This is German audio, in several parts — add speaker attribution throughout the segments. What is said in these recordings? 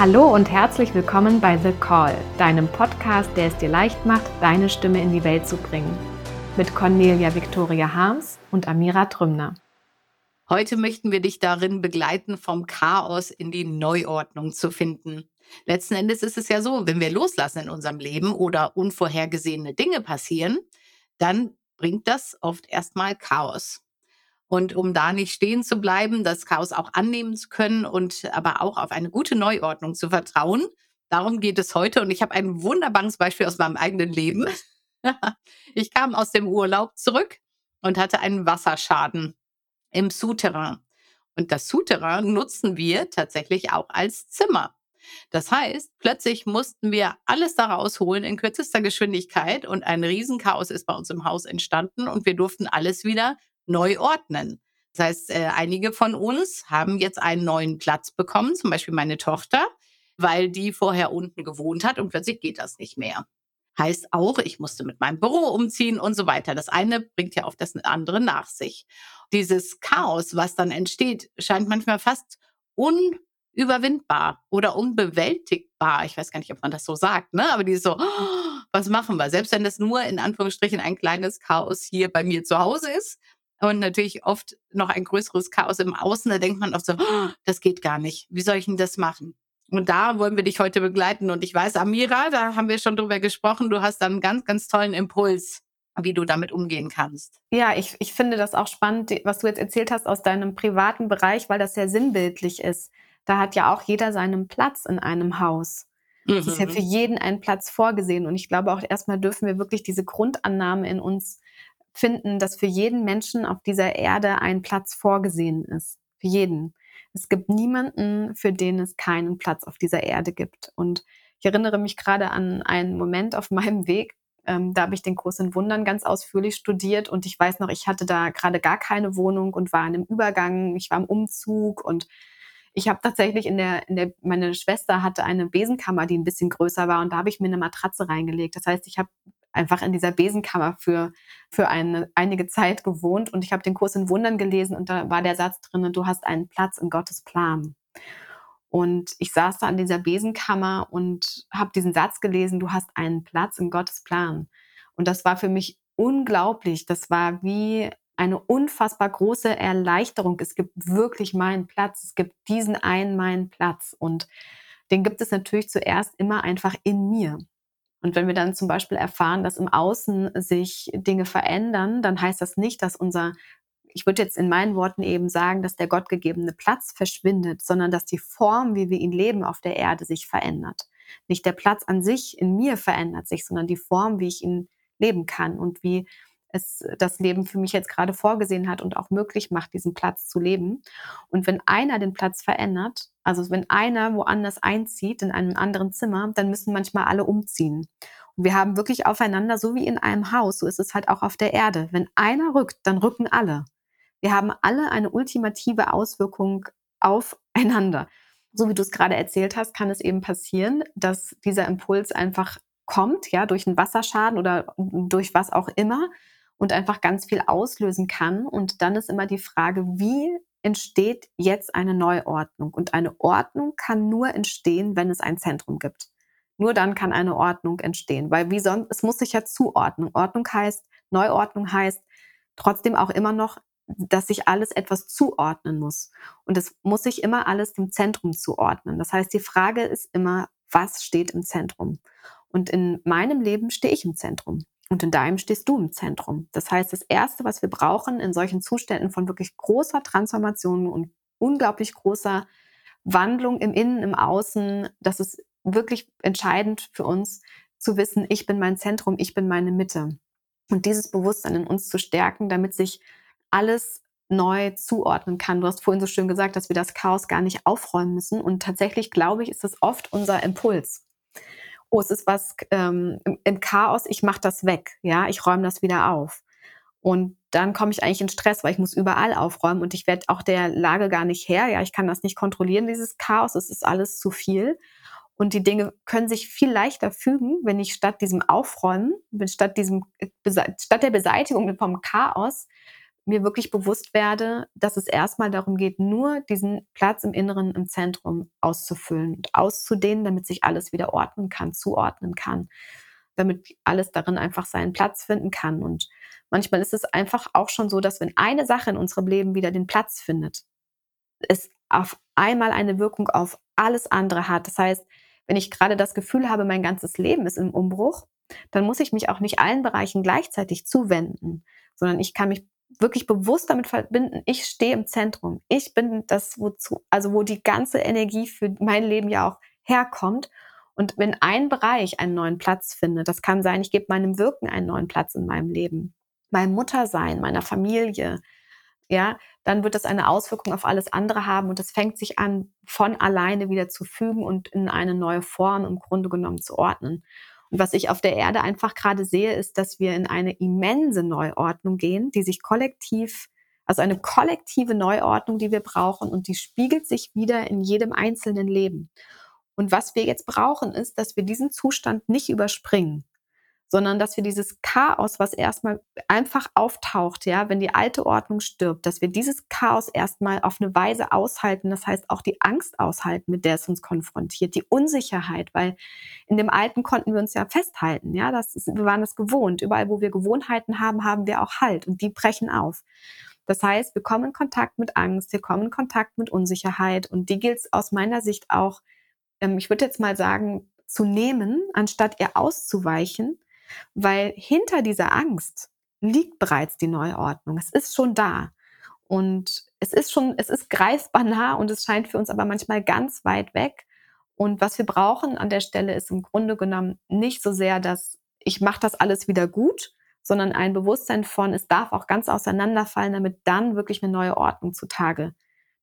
Speaker 1: Hallo und herzlich willkommen bei The Call, deinem Podcast, der es dir leicht macht, deine Stimme in die Welt zu bringen. Mit Cornelia Victoria Harms und Amira Trümner.
Speaker 2: Heute möchten wir dich darin begleiten, vom Chaos in die Neuordnung zu finden. Letzten Endes ist es ja so, wenn wir loslassen in unserem Leben oder unvorhergesehene Dinge passieren, dann bringt das oft erstmal Chaos. Und um da nicht stehen zu bleiben, das Chaos auch annehmen zu können und aber auch auf eine gute Neuordnung zu vertrauen, darum geht es heute. Und ich habe ein wunderbares Beispiel aus meinem eigenen Leben. ich kam aus dem Urlaub zurück und hatte einen Wasserschaden im Souterrain. Und das Souterrain nutzen wir tatsächlich auch als Zimmer. Das heißt, plötzlich mussten wir alles da rausholen in kürzester Geschwindigkeit und ein Riesenchaos ist bei uns im Haus entstanden und wir durften alles wieder neu ordnen. Das heißt, äh, einige von uns haben jetzt einen neuen Platz bekommen, zum Beispiel meine Tochter, weil die vorher unten gewohnt hat und plötzlich geht das nicht mehr. Heißt auch, ich musste mit meinem Büro umziehen und so weiter. Das eine bringt ja auf das andere nach sich. Dieses Chaos, was dann entsteht, scheint manchmal fast unüberwindbar oder unbewältigbar. Ich weiß gar nicht, ob man das so sagt, ne? Aber die ist so, oh, was machen wir? Selbst wenn das nur in Anführungsstrichen ein kleines Chaos hier bei mir zu Hause ist, und natürlich oft noch ein größeres Chaos im Außen. Da denkt man oft so, oh, das geht gar nicht. Wie soll ich denn das machen? Und da wollen wir dich heute begleiten. Und ich weiß, Amira, da haben wir schon drüber gesprochen, du hast dann einen ganz, ganz tollen Impuls, wie du damit umgehen kannst.
Speaker 1: Ja, ich, ich finde das auch spannend, was du jetzt erzählt hast aus deinem privaten Bereich, weil das sehr sinnbildlich ist. Da hat ja auch jeder seinen Platz in einem Haus. Es ist ja mhm. für jeden ein Platz vorgesehen. Und ich glaube auch erstmal dürfen wir wirklich diese Grundannahme in uns finden, dass für jeden Menschen auf dieser Erde ein Platz vorgesehen ist. Für jeden. Es gibt niemanden, für den es keinen Platz auf dieser Erde gibt. Und ich erinnere mich gerade an einen Moment auf meinem Weg. Ähm, da habe ich den Kurs in Wundern ganz ausführlich studiert und ich weiß noch, ich hatte da gerade gar keine Wohnung und war in einem Übergang. Ich war im Umzug und ich habe tatsächlich in der, in der, meine Schwester hatte eine Besenkammer, die ein bisschen größer war und da habe ich mir eine Matratze reingelegt. Das heißt, ich habe einfach in dieser Besenkammer für, für eine, einige Zeit gewohnt und ich habe den Kurs in Wundern gelesen und da war der Satz drin, du hast einen Platz in Gottes Plan. Und ich saß da an dieser Besenkammer und habe diesen Satz gelesen, du hast einen Platz in Gottes Plan. Und das war für mich unglaublich. Das war wie eine unfassbar große Erleichterung. Es gibt wirklich meinen Platz. Es gibt diesen einen meinen Platz. Und den gibt es natürlich zuerst immer einfach in mir. Und wenn wir dann zum Beispiel erfahren, dass im Außen sich Dinge verändern, dann heißt das nicht, dass unser, ich würde jetzt in meinen Worten eben sagen, dass der gottgegebene Platz verschwindet, sondern dass die Form, wie wir ihn leben auf der Erde, sich verändert. Nicht der Platz an sich in mir verändert sich, sondern die Form, wie ich ihn leben kann und wie es das Leben für mich jetzt gerade vorgesehen hat und auch möglich macht, diesen Platz zu leben. Und wenn einer den Platz verändert, also wenn einer woanders einzieht, in einem anderen Zimmer, dann müssen manchmal alle umziehen. Und wir haben wirklich aufeinander, so wie in einem Haus, so ist es halt auch auf der Erde. Wenn einer rückt, dann rücken alle. Wir haben alle eine ultimative Auswirkung aufeinander. So wie du es gerade erzählt hast, kann es eben passieren, dass dieser Impuls einfach kommt, ja, durch einen Wasserschaden oder durch was auch immer und einfach ganz viel auslösen kann. Und dann ist immer die Frage, wie entsteht jetzt eine Neuordnung? Und eine Ordnung kann nur entstehen, wenn es ein Zentrum gibt. Nur dann kann eine Ordnung entstehen, weil wie sonst, es muss sich ja zuordnen. Ordnung heißt, Neuordnung heißt trotzdem auch immer noch, dass sich alles etwas zuordnen muss. Und es muss sich immer alles dem Zentrum zuordnen. Das heißt, die Frage ist immer, was steht im Zentrum? Und in meinem Leben stehe ich im Zentrum. Und in deinem stehst du im Zentrum. Das heißt, das Erste, was wir brauchen in solchen Zuständen von wirklich großer Transformation und unglaublich großer Wandlung im Innen, im Außen, das ist wirklich entscheidend für uns zu wissen, ich bin mein Zentrum, ich bin meine Mitte. Und dieses Bewusstsein in uns zu stärken, damit sich alles neu zuordnen kann. Du hast vorhin so schön gesagt, dass wir das Chaos gar nicht aufräumen müssen. Und tatsächlich, glaube ich, ist das oft unser Impuls oh, es ist was ähm, im, Chaos, ich mache das weg, ja, ich räume das wieder auf. Und dann komme ich eigentlich in Stress, weil ich muss überall aufräumen und ich werde auch der Lage gar nicht her. Ja, ich kann das nicht kontrollieren, dieses Chaos. Es ist alles zu viel. Und die Dinge können sich viel leichter fügen, wenn ich statt diesem Aufräumen, statt diesem, äh, statt der Beseitigung vom Chaos mir wirklich bewusst werde, dass es erstmal darum geht, nur diesen Platz im Inneren, im Zentrum auszufüllen und auszudehnen, damit sich alles wieder ordnen kann, zuordnen kann, damit alles darin einfach seinen Platz finden kann. Und manchmal ist es einfach auch schon so, dass wenn eine Sache in unserem Leben wieder den Platz findet, es auf einmal eine Wirkung auf alles andere hat. Das heißt, wenn ich gerade das Gefühl habe, mein ganzes Leben ist im Umbruch, dann muss ich mich auch nicht allen Bereichen gleichzeitig zuwenden, sondern ich kann mich wirklich bewusst damit verbinden, ich stehe im Zentrum. Ich bin das, wozu, also wo die ganze Energie für mein Leben ja auch herkommt. Und wenn ein Bereich einen neuen Platz findet, das kann sein, ich gebe meinem Wirken einen neuen Platz in meinem Leben, meinem Muttersein, meiner Familie, ja, dann wird das eine Auswirkung auf alles andere haben und es fängt sich an, von alleine wieder zu fügen und in eine neue Form im Grunde genommen zu ordnen. Und was ich auf der Erde einfach gerade sehe, ist, dass wir in eine immense Neuordnung gehen, die sich kollektiv, also eine kollektive Neuordnung, die wir brauchen und die spiegelt sich wieder in jedem einzelnen Leben. Und was wir jetzt brauchen, ist, dass wir diesen Zustand nicht überspringen, sondern dass wir dieses Chaos, was erstmal einfach auftaucht, ja, wenn die alte Ordnung stirbt, dass wir dieses Chaos erstmal auf eine Weise aushalten, das heißt auch die Angst aushalten, mit der es uns konfrontiert, die Unsicherheit, weil in dem Alten konnten wir uns ja festhalten, ja, das ist, wir waren das gewohnt. Überall, wo wir Gewohnheiten haben, haben wir auch Halt und die brechen auf. Das heißt, wir kommen in Kontakt mit Angst, wir kommen in Kontakt mit Unsicherheit und die gilt es aus meiner Sicht auch, ähm, ich würde jetzt mal sagen, zu nehmen, anstatt ihr auszuweichen weil hinter dieser Angst liegt bereits die Neuordnung. Es ist schon da. Und es ist schon, es ist greifbar nah und es scheint für uns aber manchmal ganz weit weg. Und was wir brauchen an der Stelle ist im Grunde genommen nicht so sehr, dass ich mache das alles wieder gut, sondern ein Bewusstsein von, es darf auch ganz auseinanderfallen, damit dann wirklich eine neue Ordnung zutage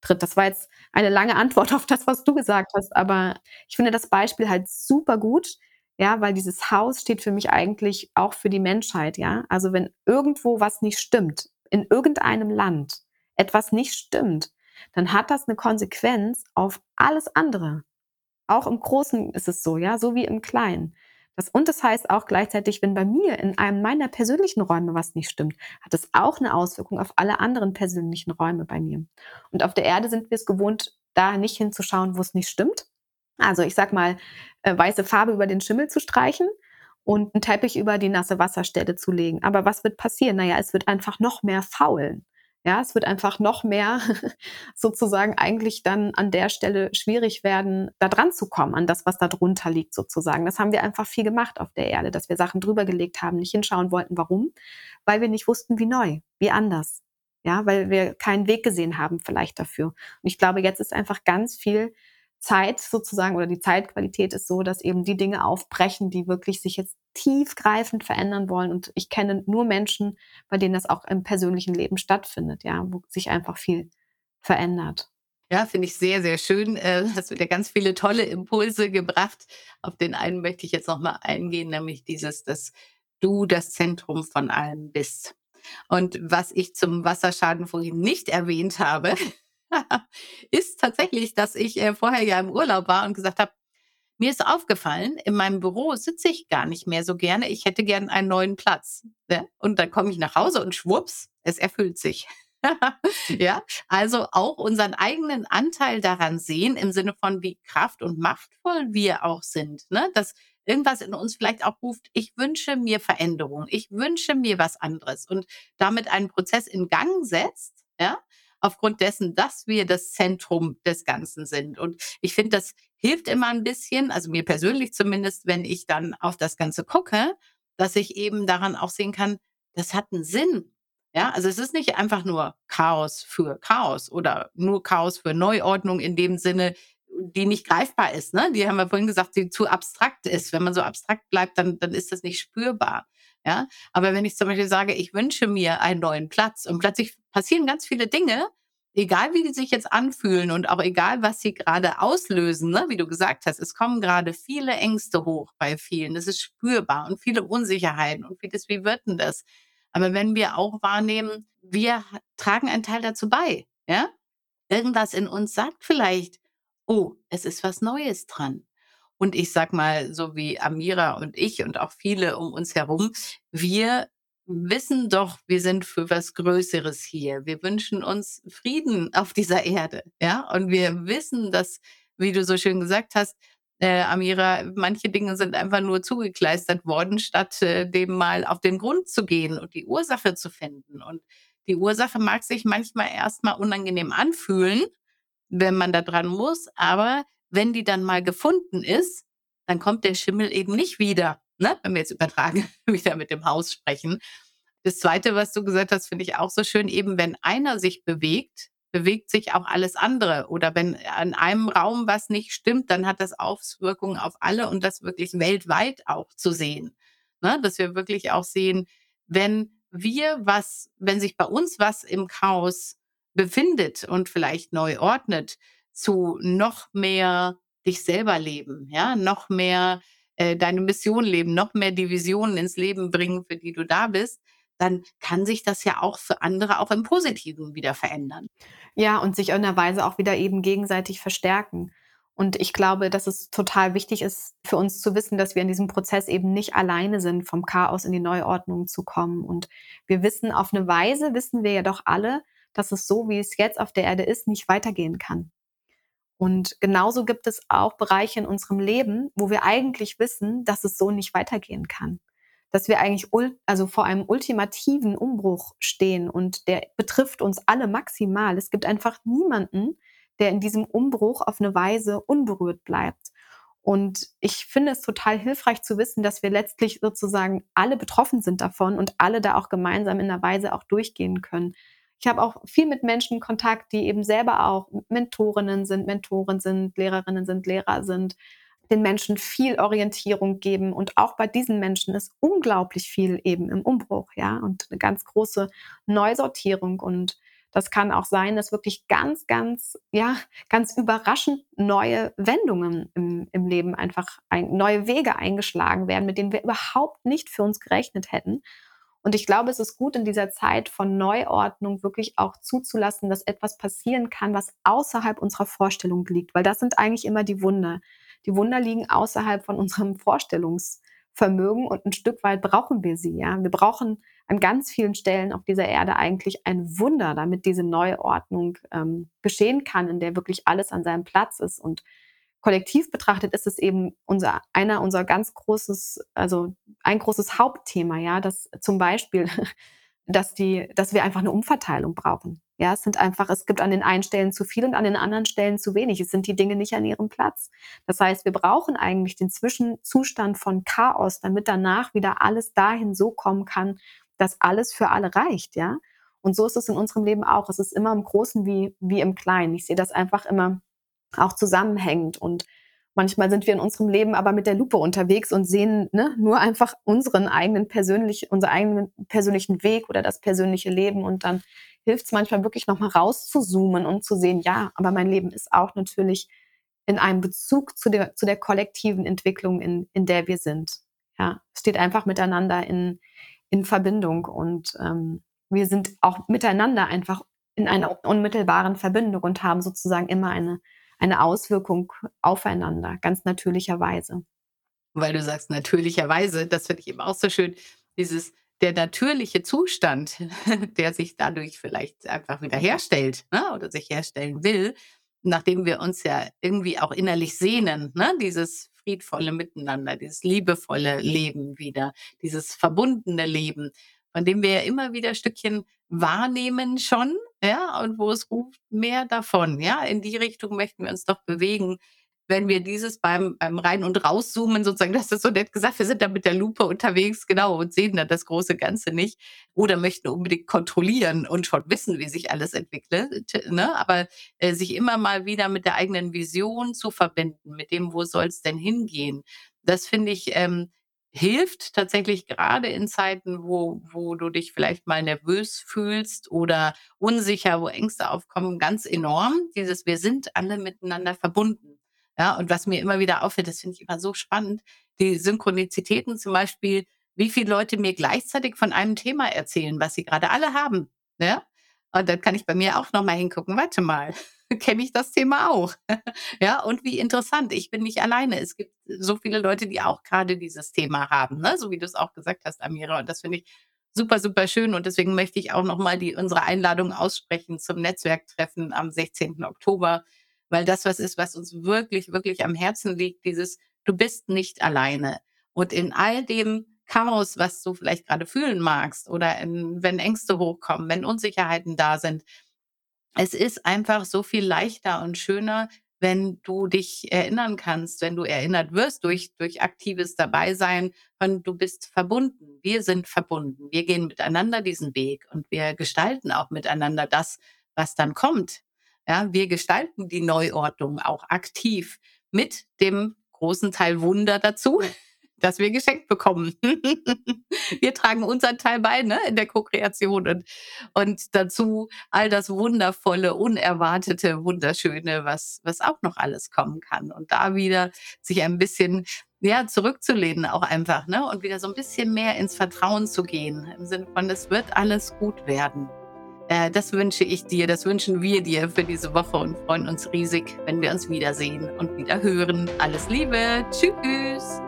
Speaker 1: tritt. Das war jetzt eine lange Antwort auf das, was du gesagt hast, aber ich finde das Beispiel halt super gut, ja, weil dieses Haus steht für mich eigentlich auch für die Menschheit, ja. Also wenn irgendwo was nicht stimmt, in irgendeinem Land etwas nicht stimmt, dann hat das eine Konsequenz auf alles andere. Auch im Großen ist es so, ja, so wie im Kleinen. Das, und das heißt auch gleichzeitig, wenn bei mir in einem meiner persönlichen Räume was nicht stimmt, hat es auch eine Auswirkung auf alle anderen persönlichen Räume bei mir. Und auf der Erde sind wir es gewohnt, da nicht hinzuschauen, wo es nicht stimmt, also ich sag mal, äh, weiße Farbe über den Schimmel zu streichen und einen Teppich über die nasse Wasserstelle zu legen. Aber was wird passieren? Naja, es wird einfach noch mehr faulen. Ja, es wird einfach noch mehr sozusagen eigentlich dann an der Stelle schwierig werden, da dran zu kommen, an das, was da drunter liegt sozusagen. Das haben wir einfach viel gemacht auf der Erde, dass wir Sachen drüber gelegt haben, nicht hinschauen wollten. Warum? Weil wir nicht wussten, wie neu, wie anders. Ja, weil wir keinen Weg gesehen haben vielleicht dafür. Und ich glaube, jetzt ist einfach ganz viel Zeit sozusagen oder die Zeitqualität ist so, dass eben die Dinge aufbrechen, die wirklich sich jetzt tiefgreifend verändern wollen. Und ich kenne nur Menschen, bei denen das auch im persönlichen Leben stattfindet, ja, wo sich einfach viel verändert.
Speaker 2: Ja, finde ich sehr, sehr schön. Äh, hast wieder ganz viele tolle Impulse gebracht. Auf den einen möchte ich jetzt nochmal eingehen, nämlich dieses, dass du das Zentrum von allem bist. Und was ich zum Wasserschaden vorhin nicht erwähnt habe, ist tatsächlich, dass ich äh, vorher ja im Urlaub war und gesagt habe, mir ist aufgefallen, in meinem Büro sitze ich gar nicht mehr so gerne. Ich hätte gern einen neuen Platz. Ne? Und dann komme ich nach Hause und schwupps, es erfüllt sich. ja, also auch unseren eigenen Anteil daran sehen, im Sinne von, wie kraft- und machtvoll wir auch sind. Ne? Dass irgendwas in uns vielleicht auch ruft, ich wünsche mir Veränderung, ich wünsche mir was anderes und damit einen Prozess in Gang setzt, ja, aufgrund dessen, dass wir das Zentrum des Ganzen sind. Und ich finde, das hilft immer ein bisschen, also mir persönlich zumindest, wenn ich dann auf das Ganze gucke, dass ich eben daran auch sehen kann, das hat einen Sinn. Ja, also es ist nicht einfach nur Chaos für Chaos oder nur Chaos für Neuordnung in dem Sinne, die nicht greifbar ist. Ne? Die haben wir vorhin gesagt, die zu abstrakt ist. Wenn man so abstrakt bleibt, dann, dann ist das nicht spürbar. Ja, aber wenn ich zum Beispiel sage, ich wünsche mir einen neuen Platz und plötzlich passieren ganz viele Dinge, egal wie die sich jetzt anfühlen und auch egal, was sie gerade auslösen, ne? wie du gesagt hast, es kommen gerade viele Ängste hoch bei vielen. Das ist spürbar und viele Unsicherheiten und vieles, wie wird denn das? Aber wenn wir auch wahrnehmen, wir tragen einen Teil dazu bei, ja? Irgendwas in uns sagt vielleicht, oh, es ist was Neues dran. Und ich sag mal, so wie Amira und ich und auch viele um uns herum, wir wissen doch, wir sind für was Größeres hier. Wir wünschen uns Frieden auf dieser Erde, ja? Und wir wissen, dass, wie du so schön gesagt hast, äh, Amira, manche Dinge sind einfach nur zugekleistert worden, statt äh, dem mal auf den Grund zu gehen und die Ursache zu finden. Und die Ursache mag sich manchmal erstmal unangenehm anfühlen, wenn man da dran muss, aber wenn die dann mal gefunden ist, dann kommt der Schimmel eben nicht wieder ne, wenn wir jetzt übertragen, wieder mit dem Haus sprechen. Das Zweite, was du gesagt hast, finde ich auch so schön, eben wenn einer sich bewegt, bewegt sich auch alles andere. Oder wenn an einem Raum was nicht stimmt, dann hat das Auswirkungen auf alle und das wirklich weltweit auch zu sehen. Ne? Dass wir wirklich auch sehen, wenn wir was, wenn sich bei uns was im Chaos befindet und vielleicht neu ordnet, zu noch mehr dich selber leben, ja, noch mehr äh, deine Mission leben, noch mehr die Visionen ins Leben bringen, für die du da bist, dann kann sich das ja auch für andere auch im Positiven wieder verändern.
Speaker 1: Ja, und sich in einer Weise auch wieder eben gegenseitig verstärken. Und ich glaube, dass es total wichtig ist für uns zu wissen, dass wir in diesem Prozess eben nicht alleine sind, vom Chaos in die Neuordnung zu kommen. Und wir wissen auf eine Weise, wissen wir ja doch alle, dass es so, wie es jetzt auf der Erde ist, nicht weitergehen kann. Und genauso gibt es auch Bereiche in unserem Leben, wo wir eigentlich wissen, dass es so nicht weitergehen kann. Dass wir eigentlich also vor einem ultimativen Umbruch stehen und der betrifft uns alle maximal. Es gibt einfach niemanden, der in diesem Umbruch auf eine Weise unberührt bleibt. Und ich finde es total hilfreich zu wissen, dass wir letztlich sozusagen alle betroffen sind davon und alle da auch gemeinsam in einer Weise auch durchgehen können. Ich habe auch viel mit Menschen Kontakt, die eben selber auch Mentorinnen sind, Mentoren sind, Lehrerinnen sind, Lehrer sind, den Menschen viel Orientierung geben. Und auch bei diesen Menschen ist unglaublich viel eben im Umbruch, ja, und eine ganz große Neusortierung. Und das kann auch sein, dass wirklich ganz, ganz, ja, ganz überraschend neue Wendungen im, im Leben einfach ein, neue Wege eingeschlagen werden, mit denen wir überhaupt nicht für uns gerechnet hätten. Und ich glaube, es ist gut in dieser Zeit von Neuordnung wirklich auch zuzulassen, dass etwas passieren kann, was außerhalb unserer Vorstellung liegt, weil das sind eigentlich immer die Wunder. Die Wunder liegen außerhalb von unserem Vorstellungsvermögen und ein Stück weit brauchen wir sie. Ja, wir brauchen an ganz vielen Stellen auf dieser Erde eigentlich ein Wunder, damit diese Neuordnung ähm, geschehen kann, in der wirklich alles an seinem Platz ist und kollektiv betrachtet ist es eben unser, einer unser ganz großes, also ein großes Hauptthema, ja, dass zum Beispiel, dass die, dass wir einfach eine Umverteilung brauchen. Ja, es sind einfach, es gibt an den einen Stellen zu viel und an den anderen Stellen zu wenig. Es sind die Dinge nicht an ihrem Platz. Das heißt, wir brauchen eigentlich den Zwischenzustand von Chaos, damit danach wieder alles dahin so kommen kann, dass alles für alle reicht, ja. Und so ist es in unserem Leben auch. Es ist immer im Großen wie, wie im Kleinen. Ich sehe das einfach immer auch zusammenhängt. Und manchmal sind wir in unserem Leben aber mit der Lupe unterwegs und sehen ne, nur einfach unseren eigenen persönlich, unseren eigenen persönlichen Weg oder das persönliche Leben. Und dann hilft es manchmal wirklich nochmal rauszuzoomen und zu sehen, ja, aber mein Leben ist auch natürlich in einem Bezug zu der, zu der kollektiven Entwicklung, in, in der wir sind. Ja, steht einfach miteinander in, in Verbindung und ähm, wir sind auch miteinander einfach in einer unmittelbaren Verbindung und haben sozusagen immer eine eine Auswirkung aufeinander, ganz natürlicherweise.
Speaker 2: Weil du sagst natürlicherweise, das finde ich eben auch so schön, dieses der natürliche Zustand, der sich dadurch vielleicht einfach wieder herstellt ne, oder sich herstellen will, nachdem wir uns ja irgendwie auch innerlich sehnen, ne, dieses friedvolle Miteinander, dieses liebevolle Leben wieder, dieses verbundene Leben, von dem wir ja immer wieder Stückchen wahrnehmen schon, ja, und wo es ruft mehr davon, ja, in die Richtung möchten wir uns doch bewegen. Wenn wir dieses beim, beim Rein- und Rauszoomen sozusagen, das ist so nett gesagt, wir sind da mit der Lupe unterwegs, genau, und sehen da das große Ganze nicht oder möchten unbedingt kontrollieren und schon wissen, wie sich alles entwickelt, ne? aber äh, sich immer mal wieder mit der eigenen Vision zu verbinden, mit dem, wo soll es denn hingehen, das finde ich ähm, hilft tatsächlich gerade in Zeiten, wo, wo du dich vielleicht mal nervös fühlst oder unsicher, wo Ängste aufkommen, ganz enorm. Dieses, wir sind alle miteinander verbunden. Ja, und was mir immer wieder auffällt, das finde ich immer so spannend, die Synchronizitäten zum Beispiel, wie viele Leute mir gleichzeitig von einem Thema erzählen, was sie gerade alle haben. Ja? Und dann kann ich bei mir auch nochmal hingucken, warte mal, kenne ich das Thema auch. ja, und wie interessant, ich bin nicht alleine. Es gibt so viele Leute, die auch gerade dieses Thema haben, ne? so wie du es auch gesagt hast, Amira. Und das finde ich super, super schön. Und deswegen möchte ich auch nochmal unsere Einladung aussprechen zum Netzwerktreffen am 16. Oktober, weil das was ist, was uns wirklich, wirklich am Herzen liegt, dieses, du bist nicht alleine. Und in all dem Chaos, was du vielleicht gerade fühlen magst oder in, wenn Ängste hochkommen, wenn Unsicherheiten da sind, es ist einfach so viel leichter und schöner, wenn du dich erinnern kannst, wenn du erinnert wirst durch, durch aktives Dabeisein von du bist verbunden. Wir sind verbunden. Wir gehen miteinander diesen Weg und wir gestalten auch miteinander das, was dann kommt. Ja, wir gestalten die Neuordnung auch aktiv mit dem großen Teil Wunder dazu, das wir geschenkt bekommen. wir tragen unseren Teil bei ne, in der Co-Kreation und, und dazu all das Wundervolle, Unerwartete, Wunderschöne, was, was auch noch alles kommen kann. Und da wieder sich ein bisschen ja, zurückzulehnen auch einfach, ne? Und wieder so ein bisschen mehr ins Vertrauen zu gehen. Im Sinne von, es wird alles gut werden. Äh, das wünsche ich dir, das wünschen wir dir für diese Woche und freuen uns riesig, wenn wir uns wiedersehen und wieder hören. Alles Liebe. Tschüss.